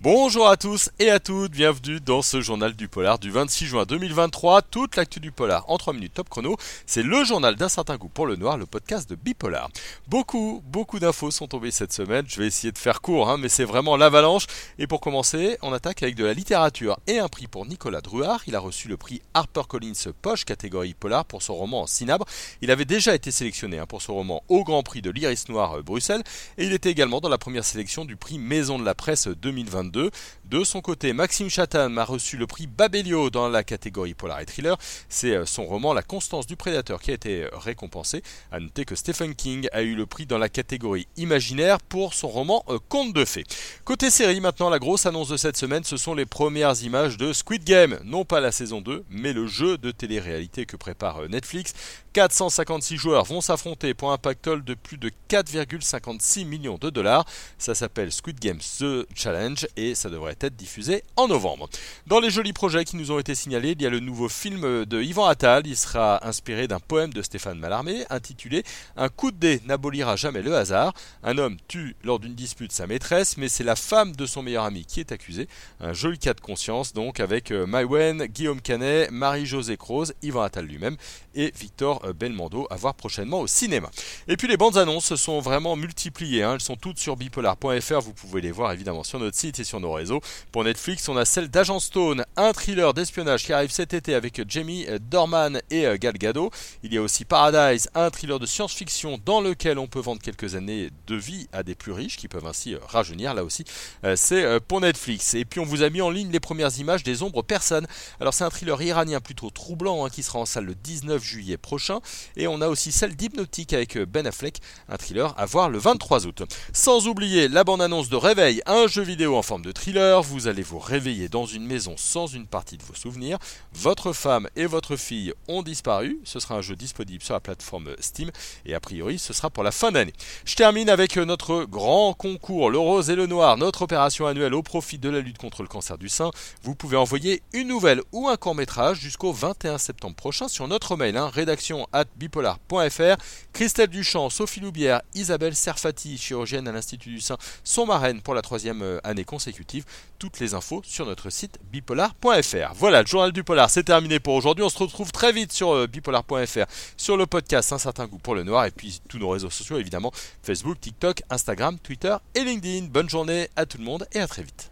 Bonjour à tous et à toutes, bienvenue dans ce journal du polar du 26 juin 2023. Toute l'actu du polar en 3 minutes top chrono, c'est le journal d'un certain goût pour le noir, le podcast de Bipolar. Beaucoup, beaucoup d'infos sont tombées cette semaine, je vais essayer de faire court, hein, mais c'est vraiment l'avalanche. Et pour commencer, on attaque avec de la littérature et un prix pour Nicolas Druard. Il a reçu le prix HarperCollins Poche, catégorie polar, pour son roman en Cinabre. Il avait déjà été sélectionné hein, pour son roman au Grand Prix de l'Iris Noir euh, Bruxelles, et il était également dans la première sélection du prix Maison de la Presse 2022. 2022 de son côté, Maxime Chatham a reçu le prix Babelio dans la catégorie Polar et Thriller. C'est euh, son roman La Constance du Prédateur qui a été euh, récompensé. A noter que Stephen King a eu le prix dans la catégorie Imaginaire pour son roman euh, Conte de fées. Côté série, maintenant, la grosse annonce de cette semaine, ce sont les premières images de Squid Game. Non pas la saison 2, mais le jeu de télé-réalité que prépare Netflix. 456 joueurs vont s'affronter pour un pactole de plus de 4,56 millions de dollars. Ça s'appelle Squid Game The Challenge et ça devrait être diffusé en novembre. Dans les jolis projets qui nous ont été signalés, il y a le nouveau film de Yvan Attal. Il sera inspiré d'un poème de Stéphane Mallarmé intitulé Un coup de dé n'abolira jamais le hasard. Un homme tue lors d'une dispute sa maîtresse, mais c'est la femme de son meilleur ami qui est accusée. Un joli cas de conscience donc avec euh, Maïwen, Guillaume Canet, Marie-Josée Croze, Yvan Attal lui-même et Victor euh, Belmondo à voir prochainement au cinéma. Et puis les bandes annonces se sont vraiment multipliées. Hein. Elles sont toutes sur bipolar.fr. Vous pouvez les voir évidemment sur notre site et sur nos réseaux. Pour Netflix, on a celle d'Agent Stone, un thriller d'espionnage qui arrive cet été avec Jamie Dorman et euh, Gal Gadot. Il y a aussi Paradise, un thriller de science-fiction dans lequel on peut vendre quelques années de vie à des plus riches qui peuvent ainsi euh, rajeunir. Là aussi, euh, c'est pour Netflix. Et puis on vous a mis en ligne les premières images des ombres personnes. Alors c'est un thriller iranien plutôt troublant hein, qui sera en salle le 19 juillet prochain. Et on a aussi celle d'Hypnotique avec Ben Affleck, un thriller à voir le 23 août. Sans oublier la bande-annonce de Réveil, un jeu vidéo en forme de thriller. Vous allez vous réveiller dans une maison sans une partie de vos souvenirs. Votre femme et votre fille ont disparu. Ce sera un jeu disponible sur la plateforme Steam et a priori ce sera pour la fin d'année. Je termine avec notre grand concours, le rose et le noir, notre opération annuelle au profit de la lutte contre le cancer du sein. Vous pouvez envoyer une nouvelle ou un court métrage jusqu'au 21 septembre prochain sur notre mail, hein, rédaction at bipolar.fr. Christelle Duchamp, Sophie Loubière, Isabelle Serfati, chirurgienne à l'Institut du sein, sont marraines pour la troisième euh, année consécutive. Toutes les infos sur notre site bipolar.fr. Voilà, le journal du polar, c'est terminé pour aujourd'hui. On se retrouve très vite sur euh, bipolar.fr, sur le podcast Un certain goût pour le noir, et puis tous nos réseaux sociaux évidemment, Facebook, TikTok, Instagram, Twitter et LinkedIn. Bonne journée à tout le monde et à très vite.